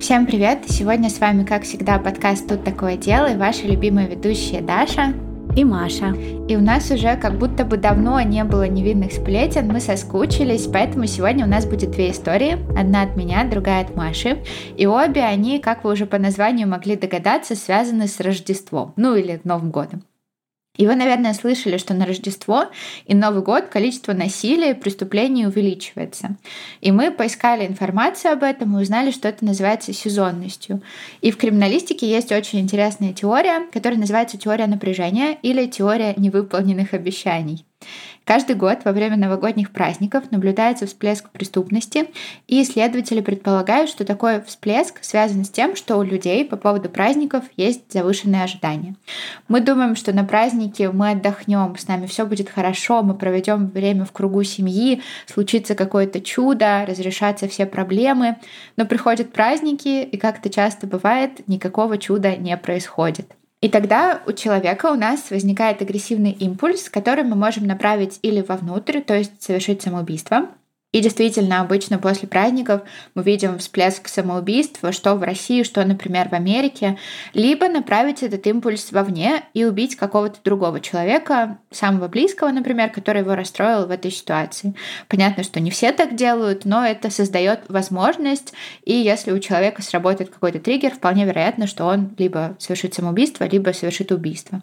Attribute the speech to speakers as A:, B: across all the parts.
A: Всем привет! Сегодня с вами, как всегда, подкаст «Тут такое дело» и ваши любимые ведущие Даша
B: и Маша.
A: И у нас уже как будто бы давно не было невинных сплетен, мы соскучились, поэтому сегодня у нас будет две истории. Одна от меня, другая от Маши. И обе они, как вы уже по названию могли догадаться, связаны с Рождеством, ну или Новым годом. И вы, наверное, слышали, что на Рождество и Новый год количество насилия и преступлений увеличивается. И мы поискали информацию об этом и узнали, что это называется сезонностью. И в криминалистике есть очень интересная теория, которая называется теория напряжения или теория невыполненных обещаний. Каждый год во время новогодних праздников наблюдается всплеск преступности, и исследователи предполагают, что такой всплеск связан с тем, что у людей по поводу праздников есть завышенные ожидания. Мы думаем, что на празднике мы отдохнем, с нами все будет хорошо, мы проведем время в кругу семьи, случится какое-то чудо, разрешатся все проблемы, но приходят праздники, и как это часто бывает, никакого чуда не происходит. И тогда у человека у нас возникает агрессивный импульс, который мы можем направить или вовнутрь, то есть совершить самоубийство, и действительно, обычно после праздников мы видим всплеск самоубийства, что в России, что, например, в Америке, либо направить этот импульс вовне и убить какого-то другого человека, самого близкого, например, который его расстроил в этой ситуации. Понятно, что не все так делают, но это создает возможность, и если у человека сработает какой-то триггер, вполне вероятно, что он либо совершит самоубийство, либо совершит убийство.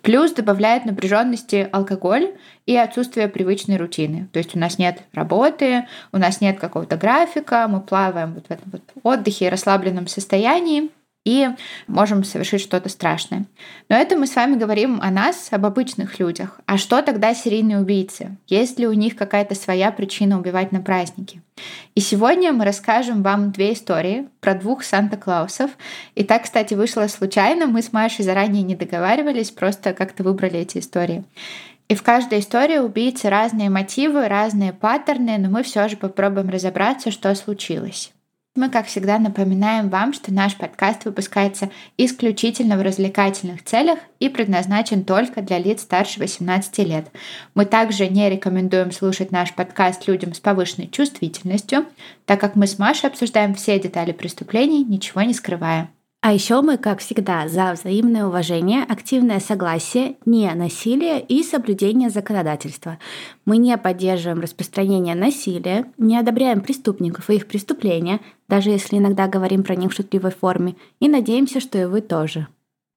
A: Плюс добавляет напряженности алкоголь и отсутствие привычной рутины. То есть у нас нет работы, у нас нет какого-то графика, мы плаваем вот в этом вот отдыхе и расслабленном состоянии и можем совершить что-то страшное. Но это мы с вами говорим о нас, об обычных людях. А что тогда серийные убийцы? Есть ли у них какая-то своя причина убивать на празднике? И сегодня мы расскажем вам две истории про двух Санта-Клаусов. И так, кстати, вышло случайно. Мы с Машей заранее не договаривались, просто как-то выбрали эти истории. И в каждой истории убийцы разные мотивы, разные паттерны, но мы все же попробуем разобраться, что случилось. Мы, как всегда, напоминаем вам, что наш подкаст выпускается исключительно в развлекательных целях и предназначен только для лиц старше 18 лет. Мы также не рекомендуем слушать наш подкаст людям с повышенной чувствительностью, так как мы с Машей обсуждаем все детали преступлений, ничего не скрывая.
B: А еще мы, как всегда, за взаимное уважение, активное согласие, не насилие и соблюдение законодательства. Мы не поддерживаем распространение насилия, не одобряем преступников и их преступления, даже если иногда говорим про них в шутливой форме, и надеемся, что и вы тоже.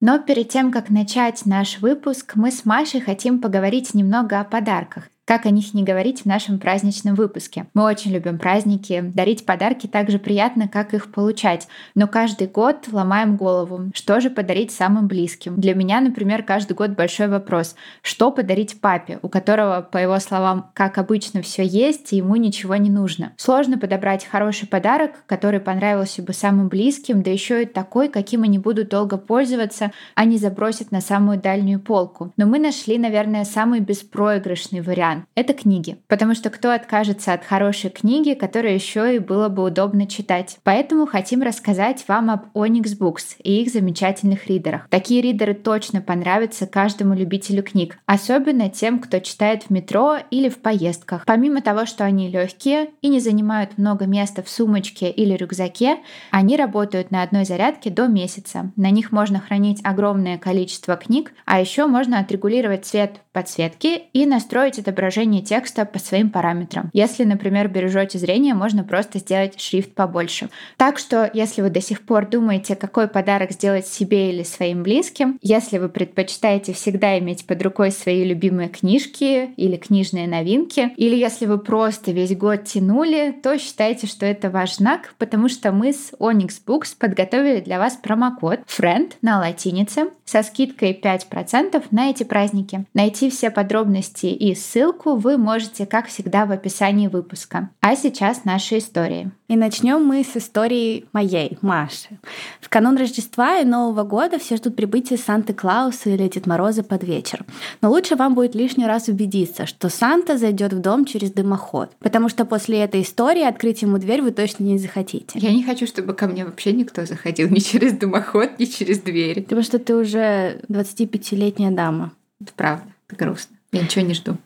A: Но перед тем, как начать наш выпуск, мы с Машей хотим поговорить немного о подарках как о них не говорить в нашем праздничном выпуске. Мы очень любим праздники, дарить подарки так же приятно, как их получать. Но каждый год ломаем голову, что же подарить самым близким. Для меня, например, каждый год большой вопрос, что подарить папе, у которого, по его словам, как обычно, все есть, и ему ничего не нужно. Сложно подобрать хороший подарок, который понравился бы самым близким, да еще и такой, каким они будут долго пользоваться, а не забросят на самую дальнюю полку. Но мы нашли, наверное, самый беспроигрышный вариант это книги. Потому что кто откажется от хорошей книги, которая еще и было бы удобно читать. Поэтому хотим рассказать вам об Onyx Books и их замечательных ридерах. Такие ридеры точно понравятся каждому любителю книг, особенно тем, кто читает в метро или в поездках. Помимо того, что они легкие и не занимают много места в сумочке или рюкзаке, они работают на одной зарядке до месяца. На них можно хранить огромное количество книг, а еще можно отрегулировать цвет подсветки и настроить отображение отображение текста по своим параметрам. Если, например, бережете зрение, можно просто сделать шрифт побольше. Так что, если вы до сих пор думаете, какой подарок сделать себе или своим близким, если вы предпочитаете всегда иметь под рукой свои любимые книжки или книжные новинки, или если вы просто весь год тянули, то считайте, что это ваш знак, потому что мы с Onyx Books подготовили для вас промокод FRIEND на латинице со скидкой 5% на эти праздники. Найти все подробности и ссылку ссылку вы можете, как всегда, в описании выпуска. А сейчас наши истории.
B: И начнем мы с истории моей, Маши. В канун Рождества и Нового года все ждут прибытия Санты-Клауса или Дед Мороза под вечер. Но лучше вам будет лишний раз убедиться, что Санта зайдет в дом через дымоход, потому что после этой истории открыть ему дверь вы точно не захотите.
A: Я не хочу, чтобы ко мне вообще никто заходил ни через дымоход, ни через дверь.
B: Потому что ты уже 25-летняя дама.
A: Это правда, это грустно. Я ничего не жду.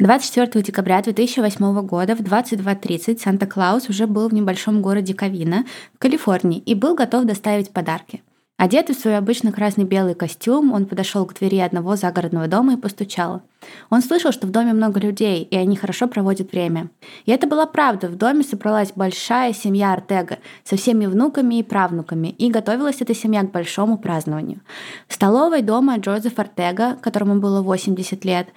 B: 24 декабря 2008 года в 22.30 Санта-Клаус уже был в небольшом городе Кавина в Калифорнии и был готов доставить подарки. Одетый в свой обычный красно-белый костюм, он подошел к двери одного загородного дома и постучал. Он слышал, что в доме много людей, и они хорошо проводят время. И это была правда. В доме собралась большая семья Артега со всеми внуками и правнуками, и готовилась эта семья к большому празднованию. В столовой дома Джозеф Артега, которому было 80 лет,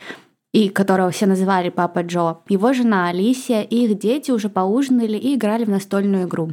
B: и которого все называли Папа Джо, его жена Алисия и их дети уже поужинали и играли в настольную игру.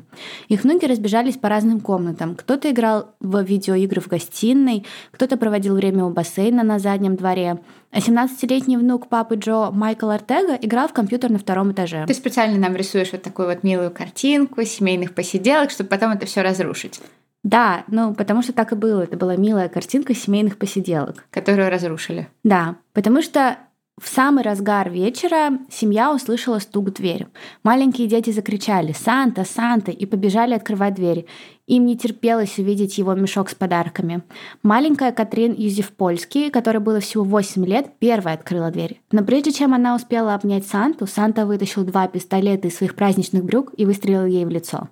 B: Их внуки разбежались по разным комнатам. Кто-то играл в видеоигры в гостиной, кто-то проводил время у бассейна на заднем дворе. А 17-летний внук папы Джо Майкл Артега играл в компьютер на втором этаже.
A: Ты специально нам рисуешь вот такую вот милую картинку семейных посиделок, чтобы потом это все разрушить.
B: Да, ну потому что так и было. Это была милая картинка семейных посиделок.
A: Которую разрушили.
B: Да, потому что в самый разгар вечера семья услышала стук в дверь. Маленькие дети закричали «Санта! Санта!» и побежали открывать дверь. Им не терпелось увидеть его мешок с подарками. Маленькая Катрин Юзефпольский, которой было всего 8 лет, первая открыла дверь. Но прежде чем она успела обнять Санту, Санта вытащил два пистолета из своих праздничных брюк и выстрелил ей в лицо.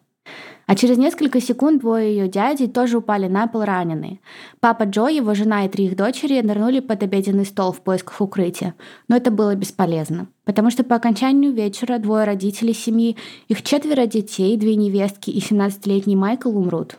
B: А через несколько секунд двое ее дядей тоже упали на пол раненые. Папа Джо, его жена и три их дочери нырнули под обеденный стол в поисках укрытия. Но это было бесполезно. Потому что по окончанию вечера двое родителей семьи, их четверо детей, две невестки и 17-летний Майкл умрут.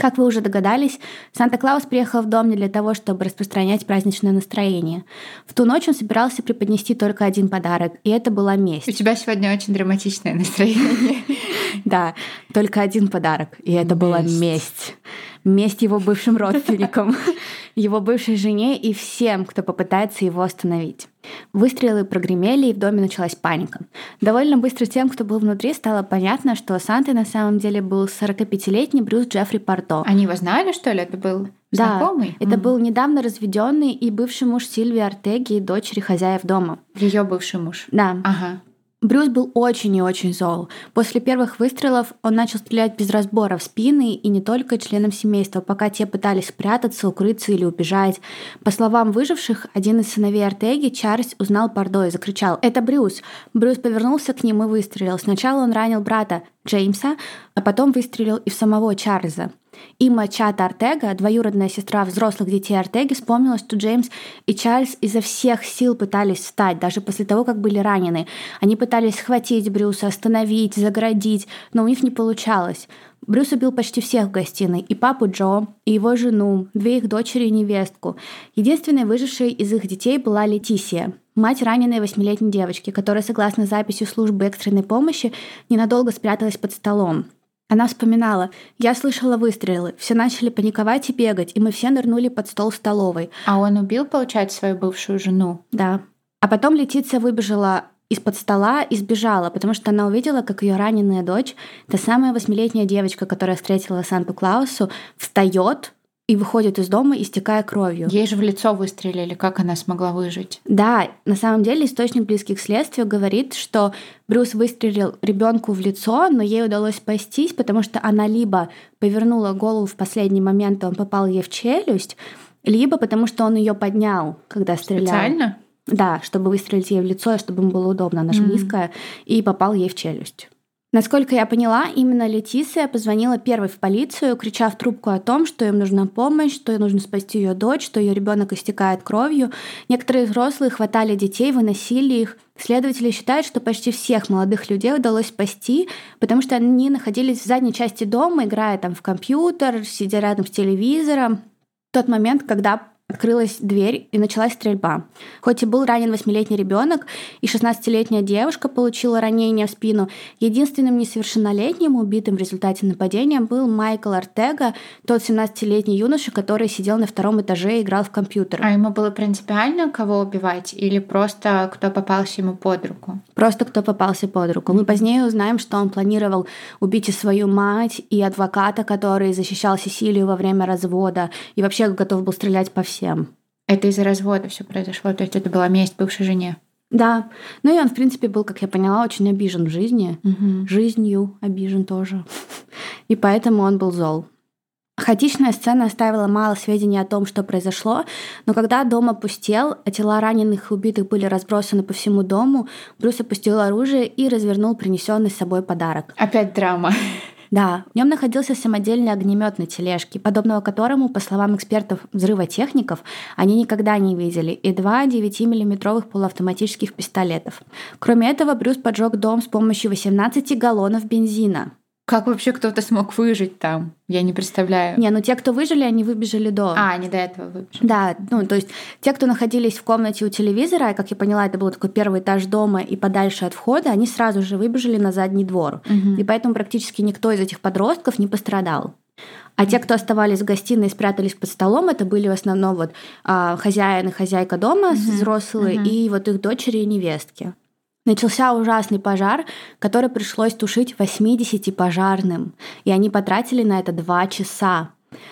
B: Как вы уже догадались, Санта-Клаус приехал в дом не для того, чтобы распространять праздничное настроение. В ту ночь он собирался преподнести только один подарок, и это была месть.
A: У тебя сегодня очень драматичное настроение.
B: Да, только один подарок, и это была месть. Месть его бывшим родственникам, его бывшей жене и всем, кто попытается его остановить. Выстрелы прогремели, и в доме началась паника. Довольно быстро тем, кто был внутри, стало понятно, что Сантой на самом деле был 45-летний Брюс Джеффри Парто.
A: Они его знали, что ли? Это был
B: да,
A: знакомый?
B: это mm. был недавно разведенный и бывший муж Сильвии Артеги и дочери хозяев дома.
A: Ее бывший муж?
B: Да.
A: Ага.
B: Брюс был очень и очень зол. После первых выстрелов он начал стрелять без разбора в спины и не только членам семейства, пока те пытались спрятаться, укрыться или убежать. По словам выживших, один из сыновей Артеги, Чарльз, узнал Пардо и закричал «Это Брюс!». Брюс повернулся к ним и выстрелил. Сначала он ранил брата Джеймса, а потом выстрелил и в самого Чарльза. Има Чата Артега, двоюродная сестра взрослых детей Артеги, вспомнила, что Джеймс и Чарльз изо всех сил пытались встать, даже после того, как были ранены. Они пытались схватить Брюса, остановить, заградить, но у них не получалось. Брюс убил почти всех в гостиной, и папу Джо, и его жену, две их дочери и невестку. Единственной выжившей из их детей была Летисия, мать раненой восьмилетней девочки, которая, согласно записи службы экстренной помощи, ненадолго спряталась под столом. Она вспоминала, я слышала выстрелы, все начали паниковать и бегать, и мы все нырнули под стол столовой.
A: А он убил, получается, свою бывшую жену?
B: Да. А потом Летиция выбежала из-под стола и сбежала, потому что она увидела, как ее раненая дочь, та самая восьмилетняя девочка, которая встретила Санту-Клаусу, встает и выходит из дома, истекая кровью.
A: Ей же в лицо выстрелили, как она смогла выжить?
B: Да, на самом деле источник близких к следствию говорит, что Брюс выстрелил ребенку в лицо, но ей удалось спастись, потому что она либо повернула голову в последний момент, и он попал ей в челюсть, либо потому что он ее поднял, когда стрелял.
A: Специально?
B: Да, чтобы выстрелить ей в лицо, чтобы ему было удобно. Она же mm-hmm. низкая, и попал ей в челюсть. Насколько я поняла, именно Летисия позвонила первой в полицию, крича в трубку о том, что им нужна помощь, что им нужно спасти ее дочь, что ее ребенок истекает кровью. Некоторые взрослые хватали детей, выносили их. Следователи считают, что почти всех молодых людей удалось спасти, потому что они находились в задней части дома, играя там в компьютер, сидя рядом с телевизором. В тот момент, когда Открылась дверь и началась стрельба. Хоть и был ранен восьмилетний ребенок, и 16-летняя девушка получила ранение в спину, единственным несовершеннолетним убитым в результате нападения был Майкл Артега, тот 17-летний юноша, который сидел на втором этаже и играл в компьютер.
A: А ему было принципиально, кого убивать, или просто кто попался ему под руку?
B: Просто кто попался под руку. Мы позднее узнаем, что он планировал убить и свою мать, и адвоката, который защищал Сесилию во время развода, и вообще готов был стрелять по всем всем.
A: Это из-за развода все произошло, то есть это была месть бывшей жене.
B: Да. Ну и он, в принципе, был, как я поняла, очень обижен в жизни.
A: Угу.
B: Жизнью обижен тоже. И поэтому он был зол. Хаотичная сцена оставила мало сведений о том, что произошло, но когда дом опустел, а тела раненых и убитых были разбросаны по всему дому, Брюс опустил оружие и развернул принесенный с собой подарок.
A: Опять драма.
B: Да, в нем находился самодельный огнемет на тележке, подобного которому, по словам экспертов взрывотехников, они никогда не видели, и два 9-миллиметровых полуавтоматических пистолетов. Кроме этого, Брюс поджег дом с помощью 18 галлонов бензина.
A: Как вообще кто-то смог выжить там? Я не представляю.
B: Не, ну те, кто выжили, они выбежали до.
A: А, они до этого выбежали.
B: Да, ну то есть те, кто находились в комнате у телевизора, как я поняла, это был такой первый этаж дома и подальше от входа, они сразу же выбежали на задний двор. Угу. И поэтому практически никто из этих подростков не пострадал. А те, кто оставались в гостиной и спрятались под столом, это были в основном вот а, хозяин и хозяйка дома, uh взрослые, uh и вот их дочери и невестки. Начался ужасный пожар, который пришлось тушить 80 пожарным, и они потратили на это два часа.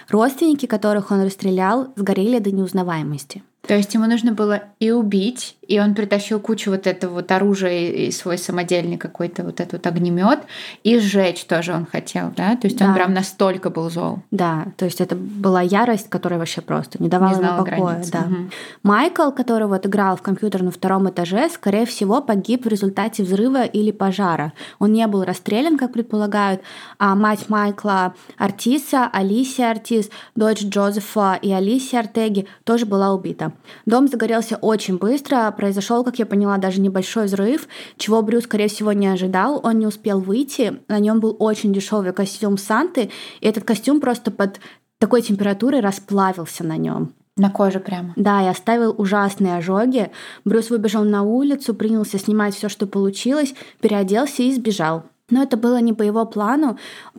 B: Родственники, которых он расстрелял, сгорели до неузнаваемости.
A: То есть ему нужно было и убить, и он притащил кучу вот этого вот оружия и свой самодельный какой-то вот этот вот огнемет, и сжечь тоже он хотел, да? То есть да. он прям настолько был зол.
B: Да, то есть это была ярость, которая вообще просто не давала не ему покоя. Да. Угу. Майкл, который вот играл в компьютер на втором этаже, скорее всего, погиб в результате взрыва или пожара. Он не был расстрелян, как предполагают, а мать Майкла Артиса, Алисия Артис, дочь Джозефа и Алисия Артеги тоже была убита. Дом загорелся очень быстро, произошел, как я поняла, даже небольшой взрыв, чего Брюс, скорее всего, не ожидал. Он не успел выйти, на нем был очень дешевый костюм Санты, и этот костюм просто под такой температурой расплавился на нем.
A: На коже прямо.
B: Да, и оставил ужасные ожоги. Брюс выбежал на улицу, принялся снимать все, что получилось, переоделся и сбежал. Но это было не по его плану,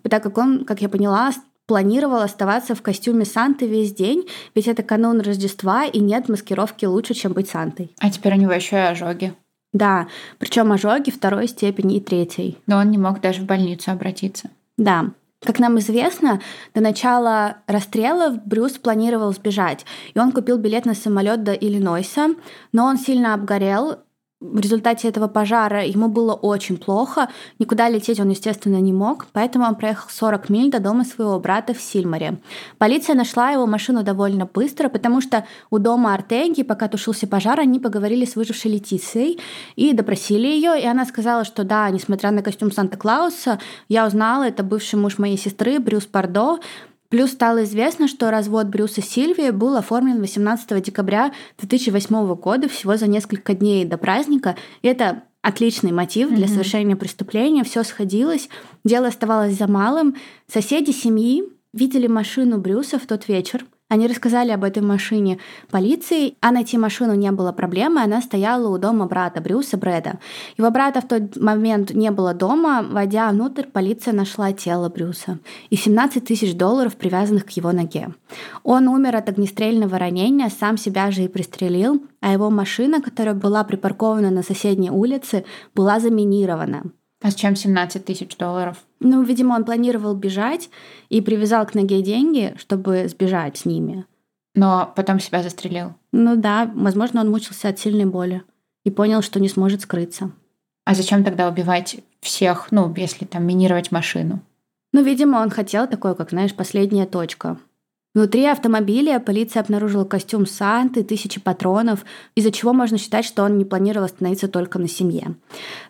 B: так как он, как я поняла, планировал оставаться в костюме Санты весь день, ведь это канун Рождества, и нет маскировки лучше, чем быть Сантой.
A: А теперь у него еще и ожоги.
B: Да, причем ожоги второй степени и третьей.
A: Но он не мог даже в больницу обратиться.
B: Да. Как нам известно, до начала расстрелов Брюс планировал сбежать, и он купил билет на самолет до Иллинойса, но он сильно обгорел, в результате этого пожара ему было очень плохо, никуда лететь он, естественно, не мог, поэтому он проехал 40 миль до дома своего брата в Сильмаре. Полиция нашла его машину довольно быстро, потому что у дома Артеги, пока тушился пожар, они поговорили с выжившей Летицией и допросили ее, и она сказала, что да, несмотря на костюм Санта-Клауса, я узнала, это бывший муж моей сестры Брюс Пардо, Плюс стало известно, что развод Брюса Сильвии был оформлен 18 декабря 2008 года, всего за несколько дней до праздника. И это отличный мотив для совершения преступления. Все сходилось, дело оставалось за малым. Соседи семьи видели машину Брюса в тот вечер – они рассказали об этой машине полиции, а найти машину не было проблемы, она стояла у дома брата Брюса Брэда. Его брата в тот момент не было дома, войдя внутрь, полиция нашла тело Брюса и 17 тысяч долларов, привязанных к его ноге. Он умер от огнестрельного ранения, сам себя же и пристрелил, а его машина, которая была припаркована на соседней улице, была заминирована.
A: А с чем 17 тысяч долларов?
B: Ну, видимо, он планировал бежать и привязал к ноге деньги, чтобы сбежать с ними.
A: Но потом себя застрелил.
B: Ну да, возможно, он мучился от сильной боли и понял, что не сможет скрыться.
A: А зачем тогда убивать всех, ну, если там минировать машину?
B: Ну, видимо, он хотел такое, как, знаешь, последняя точка. Внутри автомобиля полиция обнаружила костюм Санты, тысячи патронов, из-за чего можно считать, что он не планировал остановиться только на семье.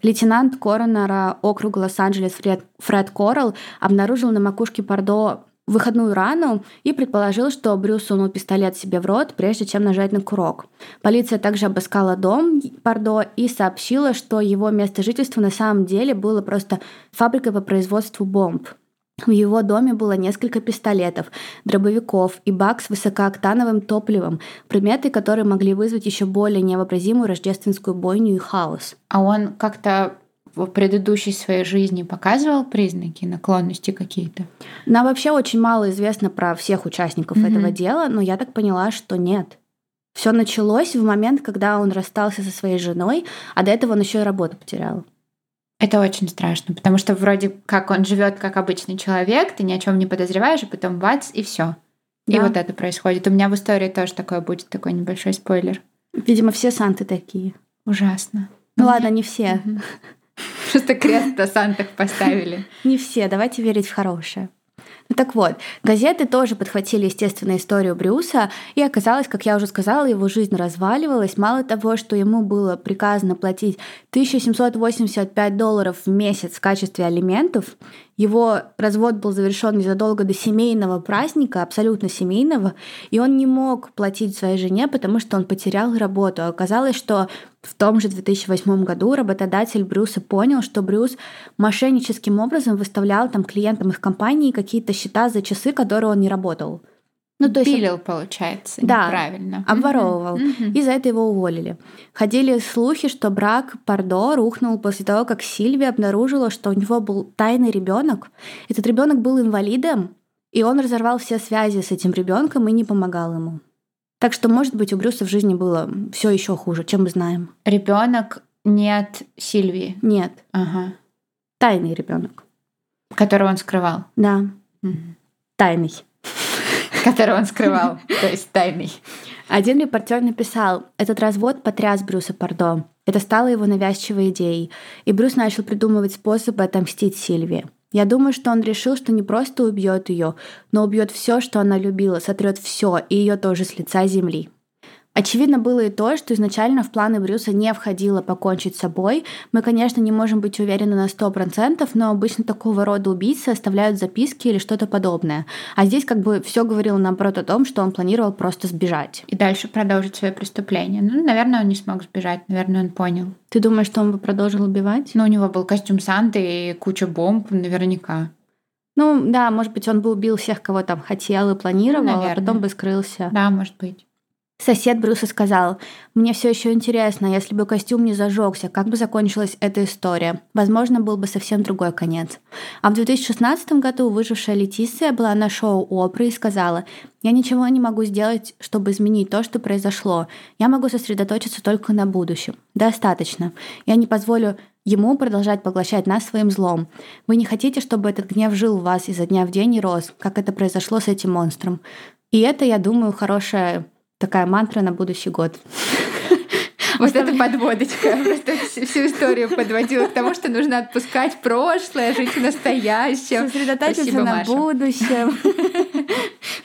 B: Лейтенант коронера округа Лос-Анджелес Фред, Фред Коралл обнаружил на макушке Пардо выходную рану и предположил, что Брюс сунул пистолет себе в рот, прежде чем нажать на курок. Полиция также обыскала дом Пардо и сообщила, что его место жительства на самом деле было просто фабрикой по производству бомб. В его доме было несколько пистолетов, дробовиков и бак с высокооктановым топливом, предметы, которые могли вызвать еще более невообразимую рождественскую бойню и хаос.
A: А он как-то в предыдущей своей жизни показывал признаки наклонности какие-то?
B: Нам вообще очень мало известно про всех участников mm-hmm. этого дела, но я так поняла, что нет. Все началось в момент, когда он расстался со своей женой, а до этого он еще и работу потерял.
A: Это очень страшно, потому что вроде как он живет как обычный человек, ты ни о чем не подозреваешь, а потом бац, и все. Да. И вот это происходит. У меня в истории тоже такое будет, такой небольшой спойлер.
B: Видимо, все Санты такие.
A: Ужасно.
B: Ну, ну ладно, не все.
A: Просто крест на Сантах поставили.
B: Не все, давайте верить в хорошее. Так вот, газеты тоже подхватили, естественно, историю Брюса, и оказалось, как я уже сказала, его жизнь разваливалась. Мало того, что ему было приказано платить 1785 долларов в месяц в качестве алиментов, его развод был завершен незадолго до семейного праздника, абсолютно семейного, и он не мог платить своей жене, потому что он потерял работу. Оказалось, что в том же 2008 году работодатель Брюса понял, что Брюс мошенническим образом выставлял там клиентам их компании какие-то счета за часы, которые он не работал.
A: Ну, то есть Пилил, получается,
B: да,
A: неправильно.
B: обворовывал.
A: Мгм.
B: И за это его уволили. Ходили слухи, что брак Пардо рухнул после того, как Сильвия обнаружила, что у него был тайный ребенок. Этот ребенок был инвалидом, и он разорвал все связи с этим ребенком и не помогал ему. Так что, может быть, у Брюса в жизни было все еще хуже, чем мы знаем.
A: Ребенок нет Сильвии.
B: Нет,
A: Ага.
B: тайный ребенок.
A: Которого он скрывал.
B: Да,
A: Мгм.
B: тайный.
A: Которого он скрывал. То есть тайный.
B: Один репортер написал, этот развод потряс Брюса Пардо. Это стало его навязчивой идеей, и Брюс начал придумывать способы отомстить Сильвии. Я думаю, что он решил, что не просто убьет ее, но убьет все, что она любила, сотрет все, и ее тоже с лица земли. Очевидно было и то, что изначально в планы Брюса не входило покончить с собой. Мы, конечно, не можем быть уверены на 100%, но обычно такого рода убийцы оставляют записки или что-то подобное. А здесь как бы все говорило наоборот о том, что он планировал просто сбежать.
A: И дальше продолжить свое преступление. Ну, наверное, он не смог сбежать. Наверное, он понял.
B: Ты думаешь, что он бы продолжил убивать?
A: Ну, у него был костюм Санты и куча бомб, наверняка.
B: Ну, да, может быть, он бы убил всех, кого там хотел и планировал, а
A: Наверное.
B: потом бы скрылся.
A: Да, может быть.
B: Сосед Брюса сказал, «Мне все еще интересно, если бы костюм не зажегся, как бы закончилась эта история? Возможно, был бы совсем другой конец». А в 2016 году выжившая Летисия была на шоу Опры и сказала, «Я ничего не могу сделать, чтобы изменить то, что произошло. Я могу сосредоточиться только на будущем. Достаточно. Я не позволю ему продолжать поглощать нас своим злом. Вы не хотите, чтобы этот гнев жил в вас изо дня в день и рос, как это произошло с этим монстром. И это, я думаю, хорошая такая мантра на будущий год.
A: Вот эта подводочка просто всю историю подводила к тому, что нужно отпускать прошлое, жить в настоящем.
B: Сосредоточиться
A: Спасибо,
B: на
A: Маша.
B: будущем.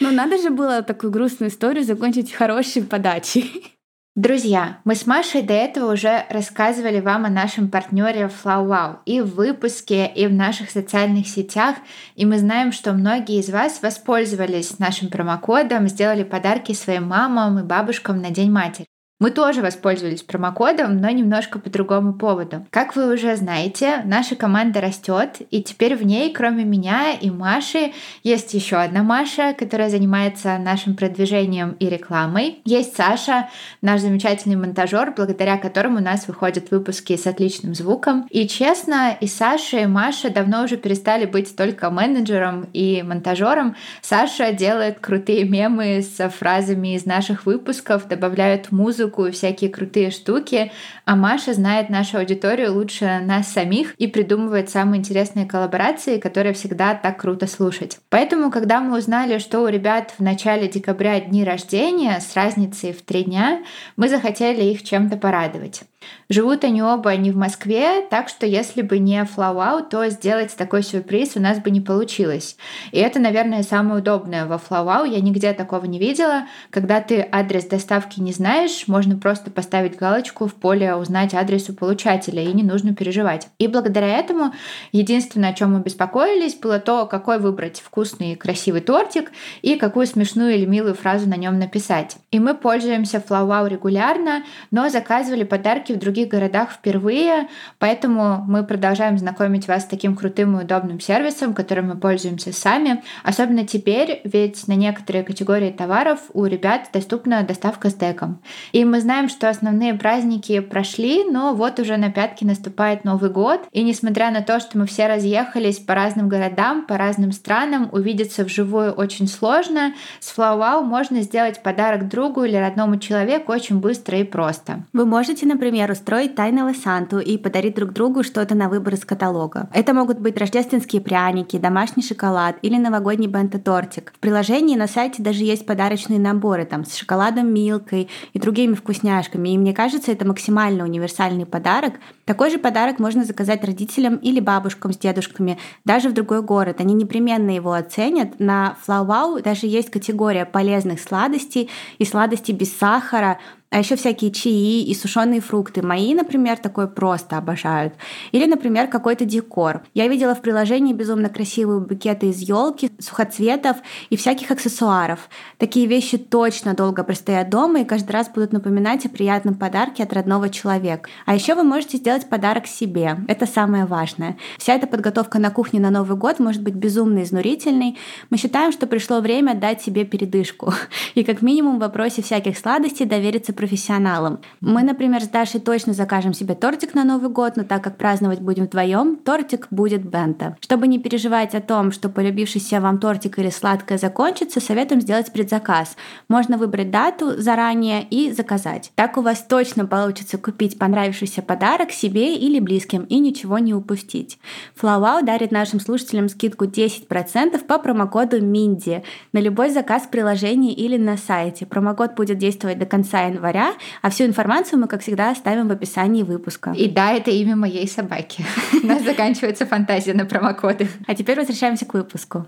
B: Ну, надо же было такую грустную историю закончить хорошей подачей.
A: Друзья, мы с Машей до этого уже рассказывали вам о нашем партнере FlowWow и в выпуске, и в наших социальных сетях, и мы знаем, что многие из вас воспользовались нашим промокодом, сделали подарки своим мамам и бабушкам на День матери. Мы тоже воспользовались промокодом, но немножко по другому поводу. Как вы уже знаете, наша команда растет, и теперь в ней, кроме меня и Маши, есть еще одна Маша, которая занимается нашим продвижением и рекламой. Есть Саша, наш замечательный монтажер, благодаря которому у нас выходят выпуски с отличным звуком. И честно, и Саша, и Маша давно уже перестали быть только менеджером и монтажером. Саша делает крутые мемы с фразами из наших выпусков, добавляет музыку и всякие крутые штуки, а Маша знает нашу аудиторию лучше нас самих и придумывает самые интересные коллаборации, которые всегда так круто слушать. Поэтому, когда мы узнали, что у ребят в начале декабря дни рождения с разницей в три дня, мы захотели их чем-то порадовать. Живут они оба не в Москве, так что если бы не FlowOut, то сделать такой сюрприз у нас бы не получилось. И это, наверное, самое удобное во FlowOut. Я нигде такого не видела. Когда ты адрес доставки не знаешь, можно просто поставить галочку в поле «Узнать адрес у получателя», и не нужно переживать. И благодаря этому единственное, о чем мы беспокоились, было то, какой выбрать вкусный и красивый тортик и какую смешную или милую фразу на нем написать. И мы пользуемся FlowOut регулярно, но заказывали подарки в других городах впервые, поэтому мы продолжаем знакомить вас с таким крутым и удобным сервисом, которым мы пользуемся сами. Особенно теперь, ведь на некоторые категории товаров у ребят доступна доставка с деком. И мы знаем, что основные праздники прошли, но вот уже на пятки наступает Новый год. И несмотря на то, что мы все разъехались по разным городам, по разным странам, увидеться вживую очень сложно, с FlowWow можно сделать подарок другу или родному человеку очень быстро и просто.
B: Вы можете, например, например, устроить тайного Санту и подарить друг другу что-то на выбор из каталога. Это могут быть рождественские пряники, домашний шоколад или новогодний бенто-тортик. В приложении на сайте даже есть подарочные наборы там с шоколадом, милкой и другими вкусняшками. И мне кажется, это максимально универсальный подарок. Такой же подарок можно заказать родителям или бабушкам с дедушками, даже в другой город. Они непременно его оценят. На FlowWow даже есть категория полезных сладостей и сладостей без сахара, а еще всякие чаи и сушеные фрукты. Мои, например, такое просто обожают. Или, например, какой-то декор. Я видела в приложении безумно красивые букеты из елки, сухоцветов и всяких аксессуаров. Такие вещи точно долго простоят дома и каждый раз будут напоминать о приятном подарке от родного человека. А еще вы можете сделать подарок себе. Это самое важное. Вся эта подготовка на кухне на Новый год может быть безумно изнурительной. Мы считаем, что пришло время дать себе передышку. И как минимум в вопросе всяких сладостей довериться профессионалам. Мы, например, с Дашей точно закажем себе тортик на Новый год, но так как праздновать будем вдвоем, тортик будет бента. Чтобы не переживать о том, что полюбившийся вам тортик или сладкое закончится, советуем сделать предзаказ. Можно выбрать дату заранее и заказать. Так у вас точно получится купить понравившийся подарок себе или близким и ничего не упустить. Flowwow дарит нашим слушателям скидку 10% по промокоду MINDI на любой заказ в приложении или на сайте. Промокод будет действовать до конца января января, а всю информацию мы, как всегда, оставим в описании выпуска.
A: И да, это имя моей собаки. У нас заканчивается фантазия на промокоды.
B: А теперь возвращаемся к выпуску.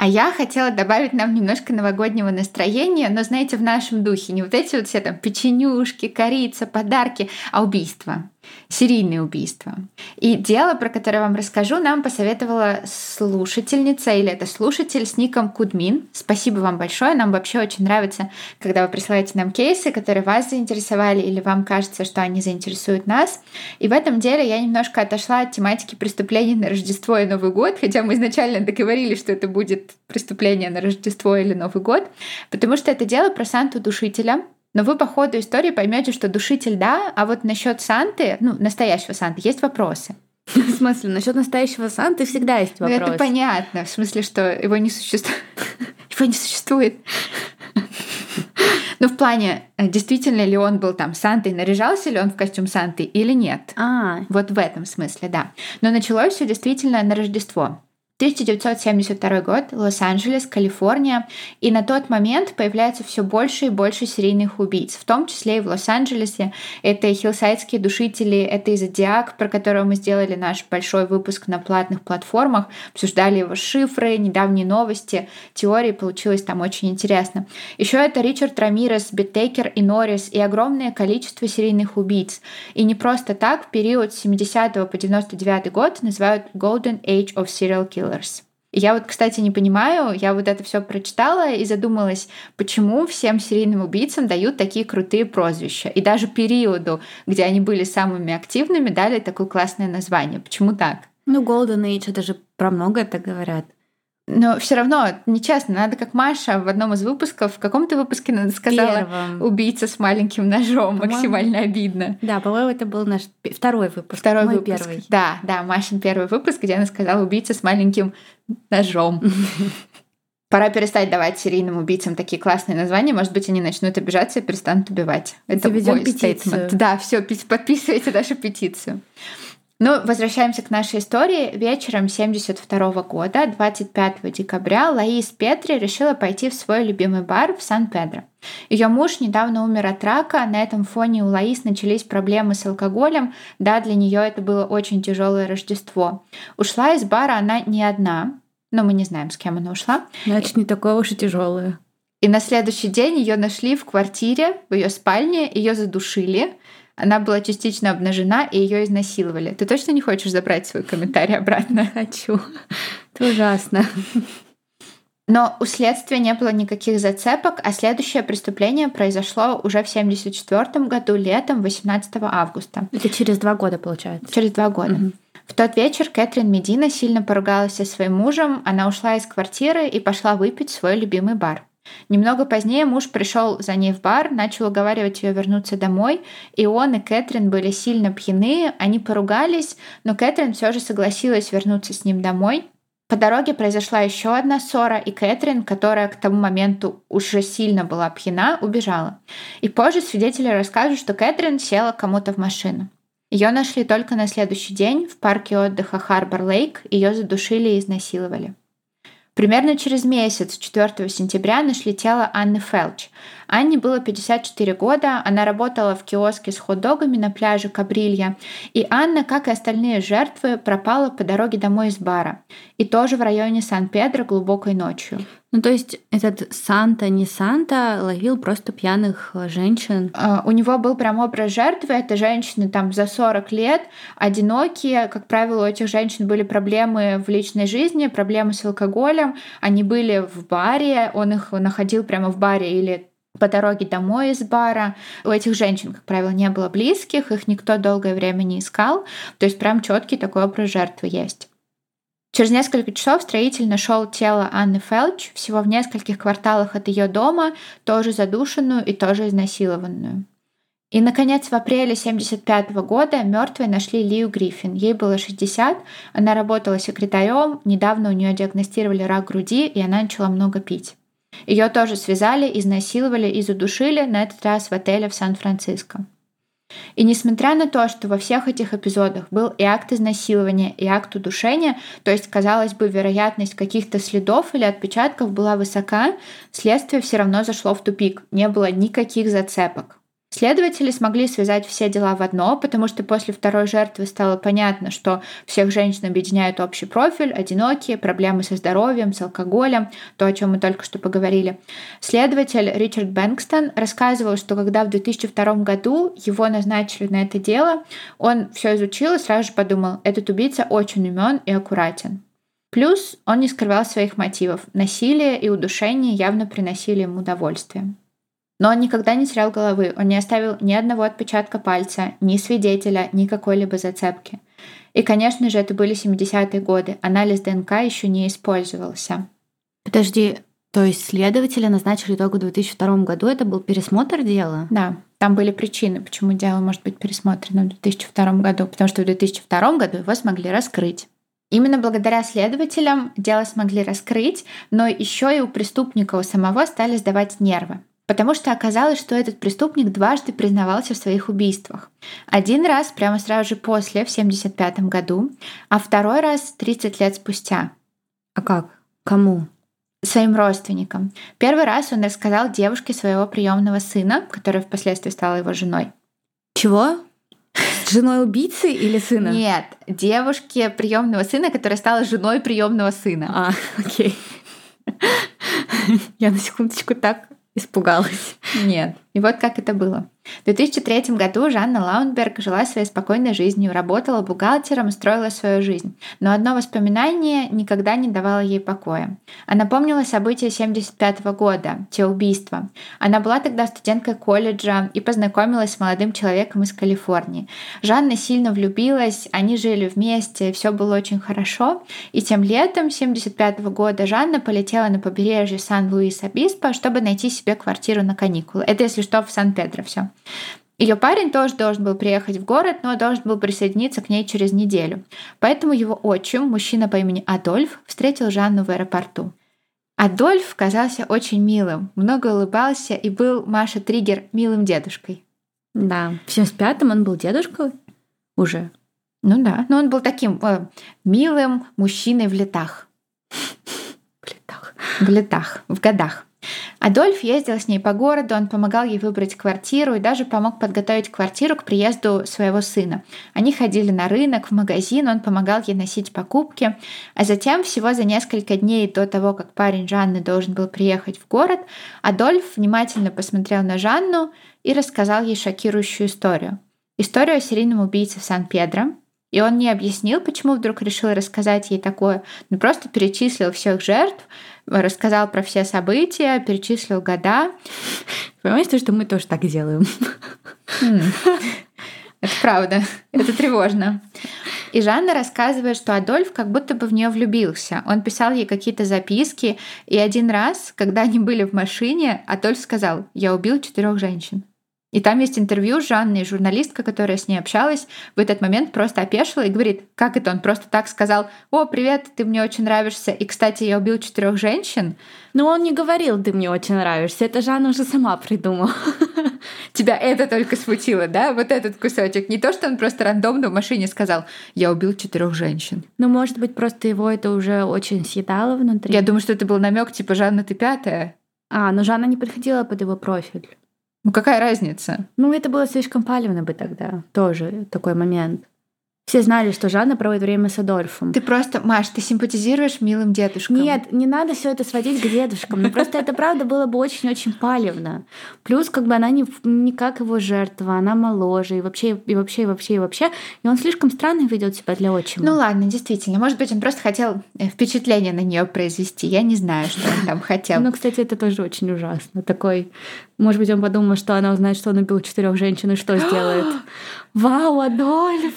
A: А я хотела добавить нам немножко новогоднего настроения, но, знаете, в нашем духе. Не вот эти вот все там печенюшки, корица, подарки, а убийства серийные убийства. И дело, про которое вам расскажу, нам посоветовала слушательница или это слушатель с ником Кудмин. Спасибо вам большое. Нам вообще очень нравится, когда вы присылаете нам кейсы, которые вас заинтересовали или вам кажется, что они заинтересуют нас. И в этом деле я немножко отошла от тематики преступлений на Рождество и Новый год, хотя мы изначально договорились, что это будет преступление на Рождество или Новый год, потому что это дело про Санту-душителя, но вы по ходу истории поймете, что душитель да, а вот насчет Санты, ну, настоящего Санты, есть вопросы.
B: В смысле, насчет настоящего Санты всегда есть вопрос.
A: Ну, это понятно, в смысле, что его не существует. Его не существует. Ну, в плане, э, действительно ли он был там Сантой, наряжался ли он в костюм Санты или нет.
B: А.
A: Вот в этом смысле, да. Но началось все действительно на Рождество. 1972 год, Лос-Анджелес, Калифорния, и на тот момент появляется все больше и больше серийных убийц, в том числе и в Лос-Анджелесе. Это хиллсайдские душители, это и Зодиак, про которого мы сделали наш большой выпуск на платных платформах, обсуждали его шифры, недавние новости, теории, получилось там очень интересно. Еще это Ричард Рамирес, Биттейкер и Норрис, и огромное количество серийных убийц. И не просто так, в период с 70 по 99 год называют Golden Age of Serial Killers Killers. Я вот, кстати, не понимаю, я вот это все прочитала и задумалась, почему всем серийным убийцам дают такие крутые прозвища. И даже периоду, где они были самыми активными, дали такое классное название. Почему так?
B: Ну, Golden Age, это же про многое так говорят.
A: Но все равно нечестно. Надо, как Маша в одном из выпусков, в каком-то выпуске она сказала
B: Первом.
A: убийца с маленьким ножом.
B: По-моему,
A: Максимально обидно.
B: Да, по-моему, это был наш второй выпуск.
A: Второй
B: Мой
A: выпуск.
B: первый.
A: Да, да, Машин первый выпуск, где она сказала убийца с маленьким ножом. Пора перестать давать серийным убийцам такие классные названия. Может быть, они начнут обижаться и перестанут убивать. Это
B: Заведём
A: мой
B: петицию.
A: стейтмент. Да, все, подписывайте нашу петицию. Ну, возвращаемся к нашей истории. Вечером 72 года, 25 декабря, Лаис Петри решила пойти в свой любимый бар в Сан-Педро. Ее муж недавно умер от рака, на этом фоне у Лаис начались проблемы с алкоголем. Да, для нее это было очень тяжелое Рождество. Ушла из бара она не одна, но мы не знаем, с кем она ушла.
B: Значит, не такое уж и тяжелое.
A: И на следующий день ее нашли в квартире, в ее спальне, ее задушили. Она была частично обнажена, и ее изнасиловали. Ты точно не хочешь забрать свой комментарий обратно?
B: Хочу. Это ужасно.
A: Но у следствия не было никаких зацепок, а следующее преступление произошло уже в 1974 году, летом 18 августа.
B: Это через два года, получается.
A: Через два года.
B: Мгм.
A: В тот вечер Кэтрин Медина сильно поругалась со своим мужем. Она ушла из квартиры и пошла выпить в свой любимый бар. Немного позднее муж пришел за ней в бар, начал уговаривать ее вернуться домой, и он и Кэтрин были сильно пьяны, они поругались, но Кэтрин все же согласилась вернуться с ним домой. По дороге произошла еще одна ссора, и Кэтрин, которая к тому моменту уже сильно была пьяна, убежала. И позже свидетели расскажут, что Кэтрин села кому-то в машину. Ее нашли только на следующий день в парке отдыха Харбор Лейк, ее задушили и изнасиловали. Примерно через месяц, 4 сентября, нашли тело Анны Фелч. Анне было 54 года, она работала в киоске с хот-догами на пляже Кабрилья, и Анна, как и остальные жертвы, пропала по дороге домой из бара, и тоже в районе Сан-Педро глубокой ночью.
B: Ну, то есть этот Санта, не Санта, ловил просто пьяных э, женщин.
A: Uh, у него был прям образ жертвы. Это женщины там за 40 лет, одинокие. Как правило, у этих женщин были проблемы в личной жизни, проблемы с алкоголем. Они были в баре, он их находил прямо в баре или по дороге домой из бара. У этих женщин, как правило, не было близких, их никто долгое время не искал. То есть прям четкий такой образ жертвы есть. Через несколько часов строитель нашел тело Анны Фелч всего в нескольких кварталах от ее дома, тоже задушенную и тоже изнасилованную. И, наконец, в апреле 1975 года мертвой нашли Лию Гриффин. Ей было 60, она работала секретарем, недавно у нее диагностировали рак груди, и она начала много пить. Ее тоже связали, изнасиловали и задушили, на этот раз в отеле в Сан-Франциско. И несмотря на то, что во всех этих эпизодах был и акт изнасилования, и акт удушения, то есть, казалось бы, вероятность каких-то следов или отпечатков была высока, следствие все равно зашло в тупик, не было никаких зацепок. Следователи смогли связать все дела в одно, потому что после второй жертвы стало понятно, что всех женщин объединяет общий профиль, одинокие, проблемы со здоровьем, с алкоголем, то, о чем мы только что поговорили. Следователь Ричард Бэнкстон рассказывал, что когда в 2002 году его назначили на это дело, он все изучил и сразу же подумал, этот убийца очень умен и аккуратен. Плюс он не скрывал своих мотивов. Насилие и удушение явно приносили ему удовольствие. Но он никогда не терял головы, он не оставил ни одного отпечатка пальца, ни свидетеля, ни какой-либо зацепки. И, конечно же, это были 70-е годы, анализ ДНК еще не использовался.
B: Подожди, то есть следователя назначили только в 2002 году, это был пересмотр дела?
A: Да, там были причины, почему дело может быть пересмотрено в 2002 году, потому что в 2002 году его смогли раскрыть. Именно благодаря следователям дело смогли раскрыть, но еще и у преступника у самого стали сдавать нервы. Потому что оказалось, что этот преступник дважды признавался в своих убийствах. Один раз прямо сразу же после, в 1975 году, а второй раз 30 лет спустя.
B: А как? Кому?
A: Своим родственникам. Первый раз он рассказал девушке своего приемного сына, которая впоследствии стала его женой.
B: Чего? С женой убийцы или сына?
A: Нет, девушке приемного сына, которая стала женой приемного сына.
B: А, окей. Я на секундочку так испугалась.
A: Нет. И вот как это было. В 2003 году Жанна Лаунберг жила своей спокойной жизнью, работала бухгалтером, строила свою жизнь. Но одно воспоминание никогда не давало ей покоя. Она помнила события 75 года, те убийства. Она была тогда студенткой колледжа и познакомилась с молодым человеком из Калифорнии. Жанна сильно влюбилась, они жили вместе, все было очень хорошо. И тем летом 75 года Жанна полетела на побережье Сан-Луис-Обиспо, чтобы найти себе квартиру на каникулы. Это, если что, в Сан-Педро все. Ее парень тоже должен был приехать в город, но должен был присоединиться к ней через неделю. Поэтому его отчим, мужчина по имени Адольф, встретил Жанну в аэропорту. Адольф казался очень милым, много улыбался и был Маша Триггер милым дедушкой.
B: Да, в 75-м он был дедушкой уже.
A: Ну да, но он был таким э, милым мужчиной в летах.
B: В летах.
A: В летах, в годах. Адольф ездил с ней по городу, он помогал ей выбрать квартиру и даже помог подготовить квартиру к приезду своего сына. Они ходили на рынок, в магазин, он помогал ей носить покупки. А затем, всего за несколько дней до того, как парень Жанны должен был приехать в город, Адольф внимательно посмотрел на Жанну и рассказал ей шокирующую историю. Историю о серийном убийце в Сан-Педро, и он не объяснил, почему вдруг решил рассказать ей такое, но просто перечислил всех жертв, рассказал про все события, перечислил года.
B: Понимаете, что мы тоже так делаем?
A: Это правда, это тревожно. И Жанна рассказывает, что Адольф как будто бы в нее влюбился. Он писал ей какие-то записки, и один раз, когда они были в машине, Адольф сказал, я убил четырех женщин. И там есть интервью с Жанной, журналистка, которая с ней общалась, в этот момент просто опешила и говорит, как это он просто так сказал, о, привет, ты мне очень нравишься, и, кстати, я убил четырех женщин.
B: Но он не говорил, ты мне очень нравишься, это Жанна уже сама придумала.
A: Тебя это только смутило, да? Вот этот кусочек. Не то, что он просто рандомно в машине сказал, я убил четырех женщин.
B: Ну, может быть, просто его это уже очень съедало внутри.
A: Я думаю, что это был намек типа Жанна, ты пятая.
B: А, но Жанна не подходила под его профиль.
A: Ну какая разница?
B: Ну это было слишком палевно бы тогда. Тоже такой момент. Все знали, что Жанна проводит время с Адольфом.
A: Ты просто, Маш, ты симпатизируешь милым дедушкам.
B: Нет, не надо все это сводить к дедушкам. Ну просто это правда было бы очень-очень палевно. Плюс как бы она не, не как его жертва, она моложе и вообще, и вообще, и вообще, и вообще. И он слишком странно ведет себя для отчима.
A: Ну ладно, действительно. Может быть, он просто хотел э, впечатление на нее произвести. Я не знаю, что он там хотел.
B: Ну, кстати, это тоже очень ужасно. Такой, может быть, он подумал, что она узнает, что он убил четырех женщин и что сделает. Вау, Адольф!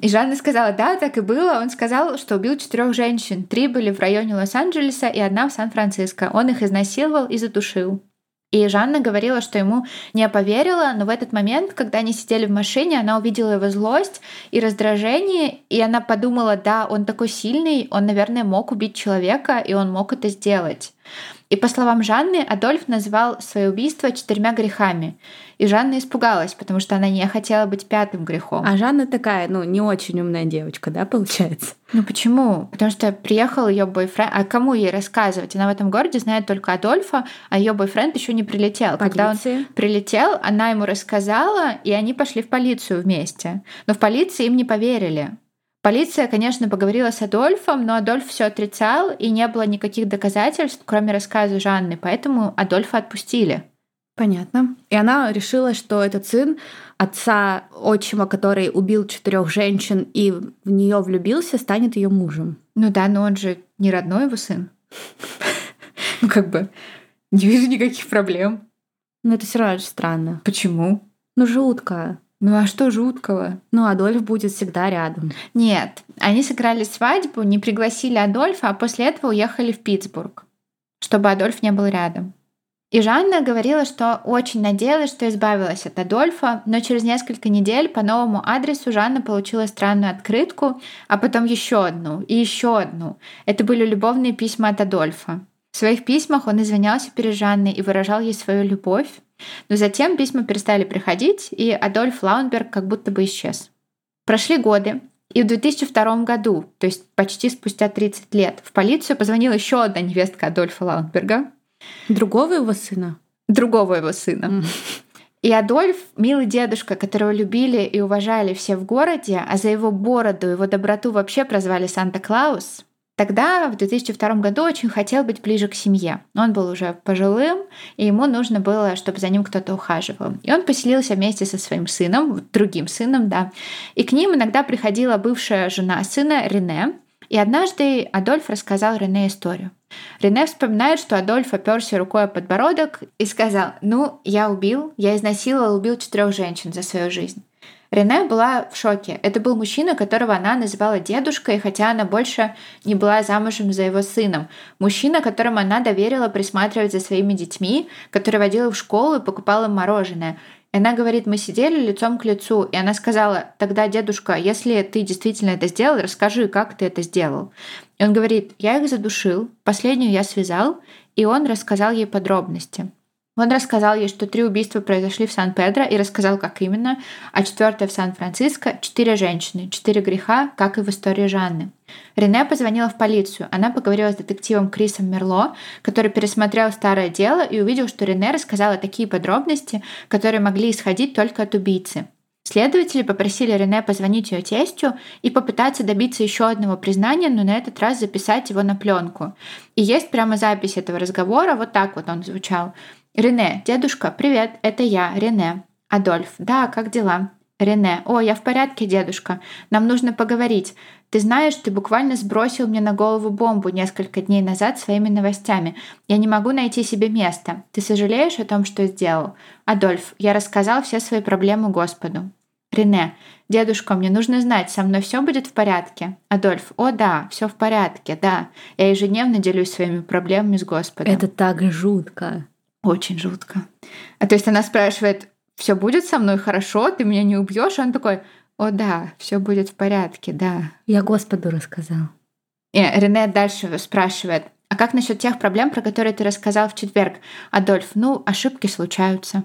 A: И Жанна сказала, да, так и было. Он сказал, что убил четырех женщин. Три были в районе Лос-Анджелеса и одна в Сан-Франциско. Он их изнасиловал и задушил. И Жанна говорила, что ему не поверила, но в этот момент, когда они сидели в машине, она увидела его злость и раздражение, и она подумала, да, он такой сильный, он, наверное, мог убить человека, и он мог это сделать. И по словам Жанны, Адольф назвал свое убийство четырьмя грехами. И Жанна испугалась, потому что она не хотела быть пятым грехом.
B: А Жанна такая, ну, не очень умная девочка, да, получается?
A: Ну почему? Потому что приехал ее бойфренд. А кому ей рассказывать? Она в этом городе знает только Адольфа, а ее бойфренд еще не прилетел.
B: Полиции.
A: Когда он прилетел, она ему рассказала, и они пошли в полицию вместе. Но в полиции им не поверили. Полиция, конечно, поговорила с Адольфом, но Адольф все отрицал, и не было никаких доказательств, кроме рассказа Жанны, поэтому Адольфа отпустили.
B: Понятно. И она решила, что этот сын отца отчима, который убил четырех женщин и в нее влюбился, станет ее мужем.
A: Ну да, но он же не родной его сын. Ну как бы не вижу никаких проблем.
B: Но это все равно странно.
A: Почему?
B: Ну жутко.
A: Ну а что жуткого?
B: Ну, Адольф будет всегда рядом.
A: Нет, они сыграли свадьбу, не пригласили Адольфа, а после этого уехали в Питтсбург, чтобы Адольф не был рядом. И Жанна говорила, что очень надеялась, что избавилась от Адольфа, но через несколько недель по новому адресу Жанна получила странную открытку, а потом еще одну и еще одну. Это были любовные письма от Адольфа. В своих письмах он извинялся перед Жанной и выражал ей свою любовь, но затем письма перестали приходить, и Адольф Лаунберг как будто бы исчез. Прошли годы, и в 2002 году, то есть почти спустя 30 лет, в полицию позвонила еще одна невестка Адольфа Лаунберга.
B: Другого его сына?
A: Другого его сына. Mm. И Адольф, милый дедушка, которого любили и уважали все в городе, а за его бороду, его доброту вообще прозвали Санта-Клаус, Тогда, в 2002 году, очень хотел быть ближе к семье. Он был уже пожилым, и ему нужно было, чтобы за ним кто-то ухаживал. И он поселился вместе со своим сыном, другим сыном, да. И к ним иногда приходила бывшая жена сына Рене. И однажды Адольф рассказал Рене историю. Рене вспоминает, что Адольф оперся рукой о подбородок и сказал, ну, я убил, я изнасиловал, убил четырех женщин за свою жизнь. Рене была в шоке. Это был мужчина, которого она называла дедушкой, хотя она больше не была замужем за его сыном. Мужчина, которому она доверила присматривать за своими детьми, который водила в школу и покупал им мороженое. И она говорит, мы сидели лицом к лицу, и она сказала, тогда, дедушка, если ты действительно это сделал, расскажи, как ты это сделал. И он говорит, я их задушил, последнюю я связал, и он рассказал ей подробности. Он рассказал ей, что три убийства произошли в Сан-Педро и рассказал, как именно, а четвертое в Сан-Франциско, четыре женщины, четыре греха, как и в истории Жанны. Рене позвонила в полицию. Она поговорила с детективом Крисом Мерло, который пересмотрел старое дело и увидел, что Рене рассказала такие подробности, которые могли исходить только от убийцы. Следователи попросили Рене позвонить ее тестю и попытаться добиться еще одного признания, но на этот раз записать его на пленку. И есть прямо запись этого разговора, вот так вот он звучал. Рене, дедушка, привет, это я, Рене. Адольф, да, как дела? Рене, о, я в порядке, дедушка. Нам нужно поговорить. Ты знаешь, ты буквально сбросил мне на голову бомбу несколько дней назад своими новостями. Я не могу найти себе места. Ты сожалеешь о том, что сделал? Адольф, я рассказал все свои проблемы Господу. Рене, дедушка, мне нужно знать, со мной все будет в порядке? Адольф, о да, все в порядке, да. Я ежедневно делюсь своими проблемами с Господом.
B: Это так жутко.
A: Очень жутко. А то есть она спрашивает, все будет со мной хорошо, ты меня не убьешь? Он такой, о да, все будет в порядке, да.
B: Я Господу рассказал.
A: И Рене дальше спрашивает, а как насчет тех проблем, про которые ты рассказал в четверг? Адольф, ну, ошибки случаются.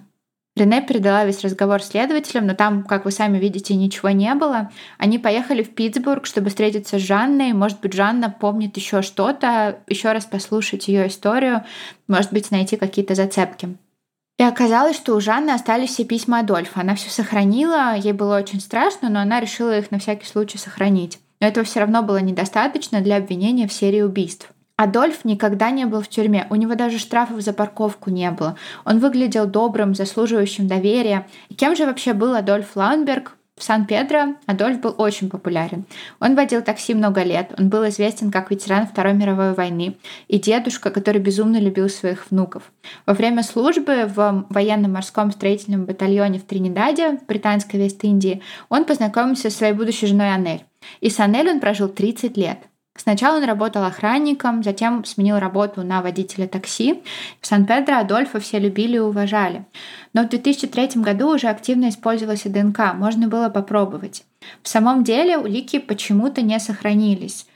A: Рене передала весь разговор следователям, но там, как вы сами видите, ничего не было. Они поехали в Питтсбург, чтобы встретиться с Жанной. Может быть, Жанна помнит еще что-то, еще раз послушать ее историю, может быть, найти какие-то зацепки. И оказалось, что у Жанны остались все письма Адольфа. Она все сохранила, ей было очень страшно, но она решила их на всякий случай сохранить. Но этого все равно было недостаточно для обвинения в серии убийств. Адольф никогда не был в тюрьме, у него даже штрафов за парковку не было. Он выглядел добрым, заслуживающим доверия. Кем же вообще был Адольф Лаунберг? В Сан-Педро Адольф был очень популярен. Он водил такси много лет, он был известен как ветеран Второй мировой войны и дедушка, который безумно любил своих внуков. Во время службы в военно-морском строительном батальоне в Тринидаде, в британской Вест-Индии, он познакомился со своей будущей женой Анель. И с Анель он прожил 30 лет – Сначала он работал охранником, затем сменил работу на водителя такси. В Сан-Педро Адольфа все любили и уважали. Но в 2003 году уже активно использовалась ДНК, можно было попробовать. В самом деле улики почему-то не сохранились.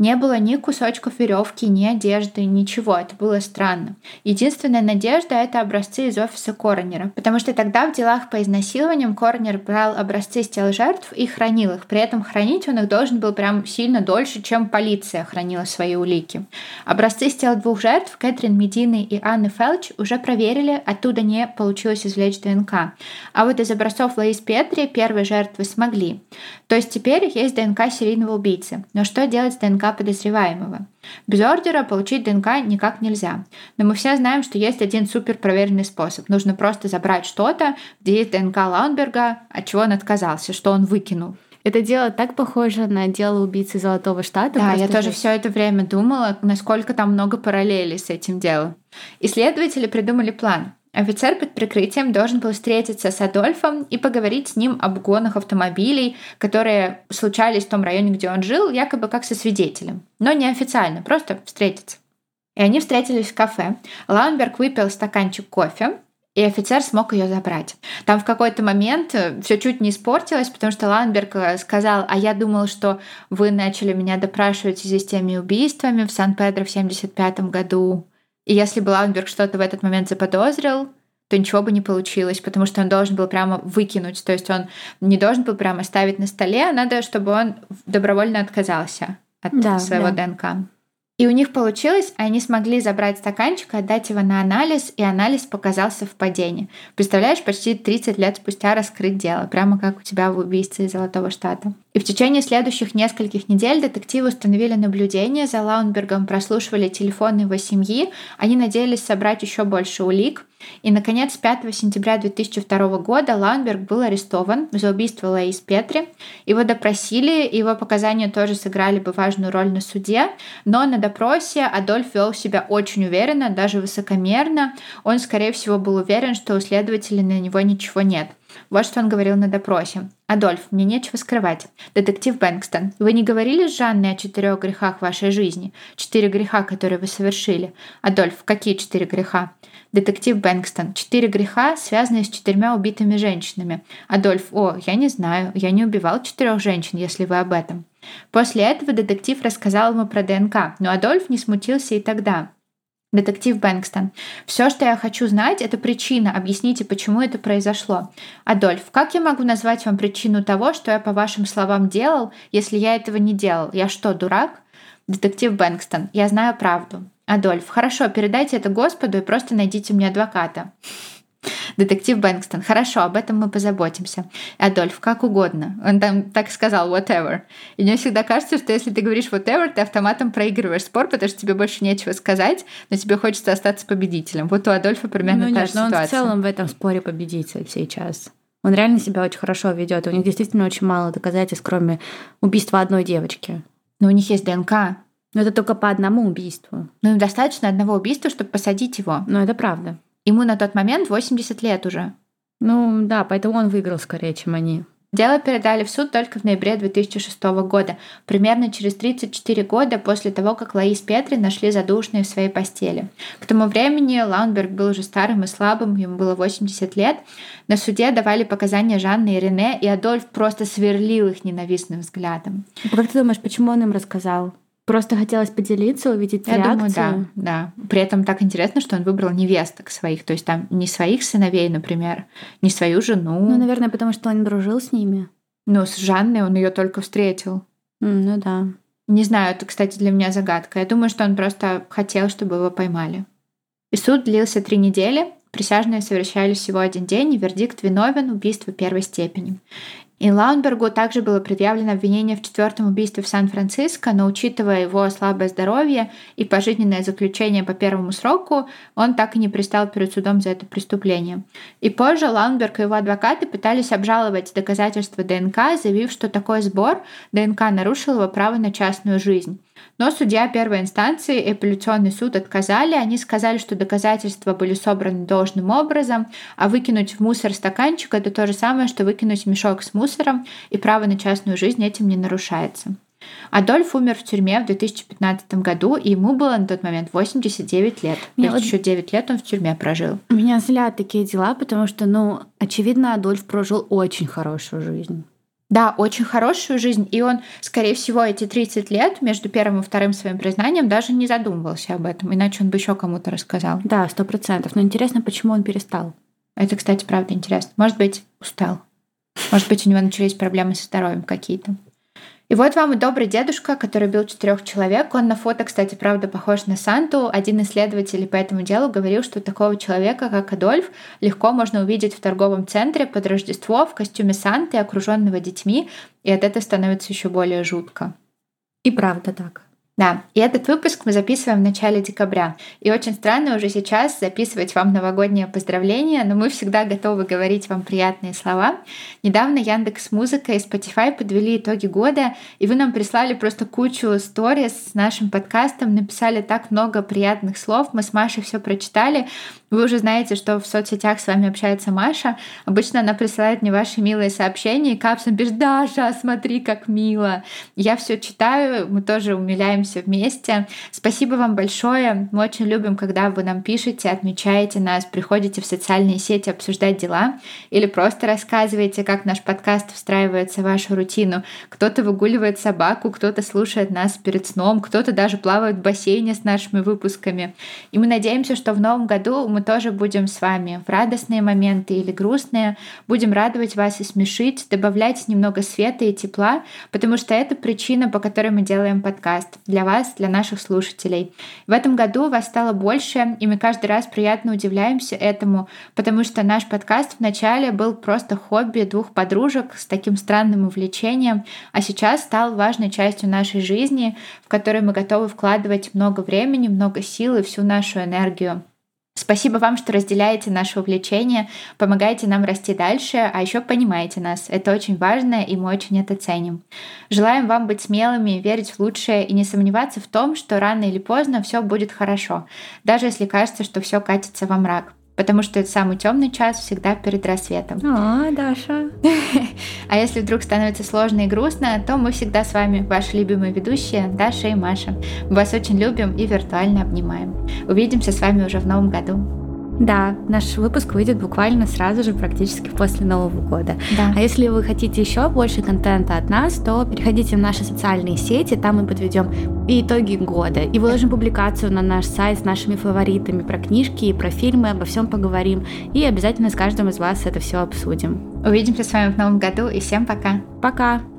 A: Не было ни кусочков веревки, ни одежды, ничего. Это было странно. Единственная надежда — это образцы из офиса коронера. Потому что тогда в делах по изнасилованиям коронер брал образцы с тел жертв и хранил их. При этом хранить он их должен был прям сильно дольше, чем полиция хранила свои улики. Образцы с тел двух жертв, Кэтрин Медины и Анны Фелч, уже проверили, оттуда не получилось извлечь ДНК. А вот из образцов Лоис Петри первые жертвы смогли. То есть теперь есть ДНК серийного убийцы. Но что делать с ДНК подозреваемого? Без ордера получить ДНК никак нельзя. Но мы все знаем, что есть один супер проверенный способ. Нужно просто забрать что-то, где есть ДНК Лаунберга, от чего он отказался, что он выкинул.
B: Это дело так похоже на дело убийцы Золотого Штата.
A: Да, я тоже все это время думала, насколько там много параллелей с этим делом. Исследователи придумали план. Офицер под прикрытием должен был встретиться с Адольфом и поговорить с ним об угонах автомобилей, которые случались в том районе, где он жил, якобы как со свидетелем. Но неофициально, просто встретиться. И они встретились в кафе. Лаунберг выпил стаканчик кофе, и офицер смог ее забрать. Там в какой-то момент э, все чуть не испортилось, потому что Ланберг э, сказал, а я думал, что вы начали меня допрашивать в связи с теми убийствами в Сан-Педро в 75 году. И если бы Лаунберг что-то в этот момент заподозрил, то ничего бы не получилось, потому что он должен был прямо выкинуть. То есть он не должен был прямо ставить на столе, а надо, чтобы он добровольно отказался от да, своего да. ДНК. И у них получилось, они смогли забрать стаканчик, отдать его на анализ, и анализ показал совпадение. Представляешь, почти 30 лет спустя раскрыть дело, прямо как у тебя в убийстве из Золотого Штата. И в течение следующих нескольких недель детективы установили наблюдение за Лаунбергом, прослушивали телефоны его семьи, они надеялись собрать еще больше улик, и, наконец, 5 сентября 2002 года Лаунберг был арестован за убийство Лаис Петри. Его допросили, его показания тоже сыграли бы важную роль на суде, но на допросе Адольф вел себя очень уверенно, даже высокомерно. Он, скорее всего, был уверен, что у следователей на него ничего нет. Вот что он говорил на допросе. «Адольф, мне нечего скрывать. Детектив Бэнкстон, вы не говорили с Жанной о четырех грехах вашей жизни? Четыре греха, которые вы совершили. Адольф, какие четыре греха? Детектив Бэнкстон. Четыре греха, связанные с четырьмя убитыми женщинами. Адольф. О, я не знаю. Я не убивал четырех женщин, если вы об этом. После этого детектив рассказал ему про ДНК, но Адольф не смутился и тогда. Детектив Бэнкстон. Все, что я хочу знать, это причина. Объясните, почему это произошло. Адольф, как я могу назвать вам причину того, что я по вашим словам делал, если я этого не делал? Я что, дурак? Детектив Бэнкстон. Я знаю правду. Адольф, хорошо, передайте это Господу и просто найдите мне адвоката. Детектив Бэнкстон, хорошо, об этом мы позаботимся. Адольф, как угодно. Он там так сказал, whatever. И мне всегда кажется, что если ты говоришь whatever, ты автоматом проигрываешь спор, потому что тебе больше нечего сказать, но тебе хочется остаться победителем. Вот у Адольфа примерно ну, та нет, же но ситуация.
B: он в целом в этом споре победитель сейчас. Он реально себя очень хорошо ведет. У них действительно очень мало доказательств, кроме убийства одной девочки.
A: Но у них есть ДНК.
B: Но это только по одному убийству.
A: Ну, им достаточно одного убийства, чтобы посадить его.
B: Ну, это правда.
A: Ему на тот момент 80 лет уже.
B: Ну, да, поэтому он выиграл скорее, чем они.
A: Дело передали в суд только в ноябре 2006 года, примерно через 34 года после того, как Лаис Петри нашли задушенной в своей постели. К тому времени Лаунберг был уже старым и слабым, ему было 80 лет. На суде давали показания Жанны и Рене, и Адольф просто сверлил их ненавистным взглядом.
B: Как ты думаешь, почему он им рассказал? Просто хотелось поделиться, увидеть
A: Я
B: реакцию.
A: думаю, да, да. При этом так интересно, что он выбрал невесток своих, то есть там не своих сыновей, например, не свою жену.
B: Ну, наверное, потому что он дружил с ними.
A: Ну, с Жанной он ее только встретил.
B: Mm, ну да.
A: Не знаю, это, кстати, для меня загадка. Я думаю, что он просто хотел, чтобы его поймали. И суд длился три недели. Присяжные совершали всего один день, и вердикт виновен убийство первой степени. И Лаунбергу также было предъявлено обвинение в четвертом убийстве в Сан-Франциско, но учитывая его слабое здоровье и пожизненное заключение по первому сроку, он так и не пристал перед судом за это преступление. И позже Лаунберг и его адвокаты пытались обжаловать доказательства ДНК, заявив, что такой сбор ДНК нарушил его право на частную жизнь. Но судья первой инстанции и апелляционный суд отказали. Они сказали, что доказательства были собраны должным образом, а выкинуть в мусор стаканчик — это то же самое, что выкинуть мешок с мусором, и право на частную жизнь этим не нарушается. Адольф умер в тюрьме в 2015 году, и ему было на тот момент 89 лет. Меня То вот... еще 9 лет он в тюрьме прожил.
B: Меня злят такие дела, потому что, ну, очевидно, Адольф прожил очень хорошую жизнь.
A: Да, очень хорошую жизнь, и он, скорее всего, эти 30 лет между первым и вторым своим признанием даже не задумывался об этом, иначе он бы еще кому-то рассказал.
B: Да, сто процентов. Но интересно, почему он перестал?
A: Это, кстати, правда интересно. Может быть, устал. Может быть, у него начались проблемы со здоровьем какие-то. И вот вам и добрый дедушка, который бил четырех человек. Он на фото, кстати, правда, похож на Санту. Один исследователь по этому делу говорил, что такого человека, как Адольф, легко можно увидеть в торговом центре под Рождество в костюме Санты, окруженного детьми, и от этого становится еще более жутко.
B: И правда так.
A: Да, и этот выпуск мы записываем в начале декабря. И очень странно уже сейчас записывать вам новогодние поздравления, но мы всегда готовы говорить вам приятные слова. Недавно Яндекс Музыка и Spotify подвели итоги года, и вы нам прислали просто кучу сториз с нашим подкастом, написали так много приятных слов, мы с Машей все прочитали. Вы уже знаете, что в соцсетях с вами общается Маша. Обычно она присылает мне ваши милые сообщения, и капсом пишет, Даша, смотри, как мило. Я все читаю, мы тоже умиляемся вместе. Спасибо вам большое. Мы очень любим, когда вы нам пишете, отмечаете нас, приходите в социальные сети обсуждать дела или просто рассказываете, как наш подкаст встраивается в вашу рутину. Кто-то выгуливает собаку, кто-то слушает нас перед сном, кто-то даже плавает в бассейне с нашими выпусками. И мы надеемся, что в новом году мы тоже будем с вами в радостные моменты или грустные. Будем радовать вас и смешить, добавлять немного света и тепла, потому что это причина, по которой мы делаем подкаст. Для вас, для наших слушателей. В этом году вас стало больше, и мы каждый раз приятно удивляемся этому, потому что наш подкаст вначале был просто хобби двух подружек с таким странным увлечением, а сейчас стал важной частью нашей жизни, в которой мы готовы вкладывать много времени, много сил и всю нашу энергию. Спасибо вам, что разделяете наше увлечение, помогаете нам расти дальше, а еще понимаете нас. Это очень важно, и мы очень это ценим. Желаем вам быть смелыми, верить в лучшее и не сомневаться в том, что рано или поздно все будет хорошо, даже если кажется, что все катится во мрак потому что это самый темный час всегда перед рассветом.
B: О, Даша.
A: А если вдруг становится сложно и грустно, то мы всегда с вами, ваши любимые ведущие Даша и Маша. Мы вас очень любим и виртуально обнимаем. Увидимся с вами уже в новом году.
B: Да, наш выпуск выйдет буквально сразу же, практически после Нового года.
A: Да.
B: А если вы хотите еще больше контента от нас, то переходите в наши социальные сети, там мы подведем и итоги года, и выложим публикацию на наш сайт с нашими фаворитами про книжки и про фильмы, обо всем поговорим, и обязательно с каждым из вас это все обсудим.
A: Увидимся с вами в новом году, и всем пока.
B: Пока!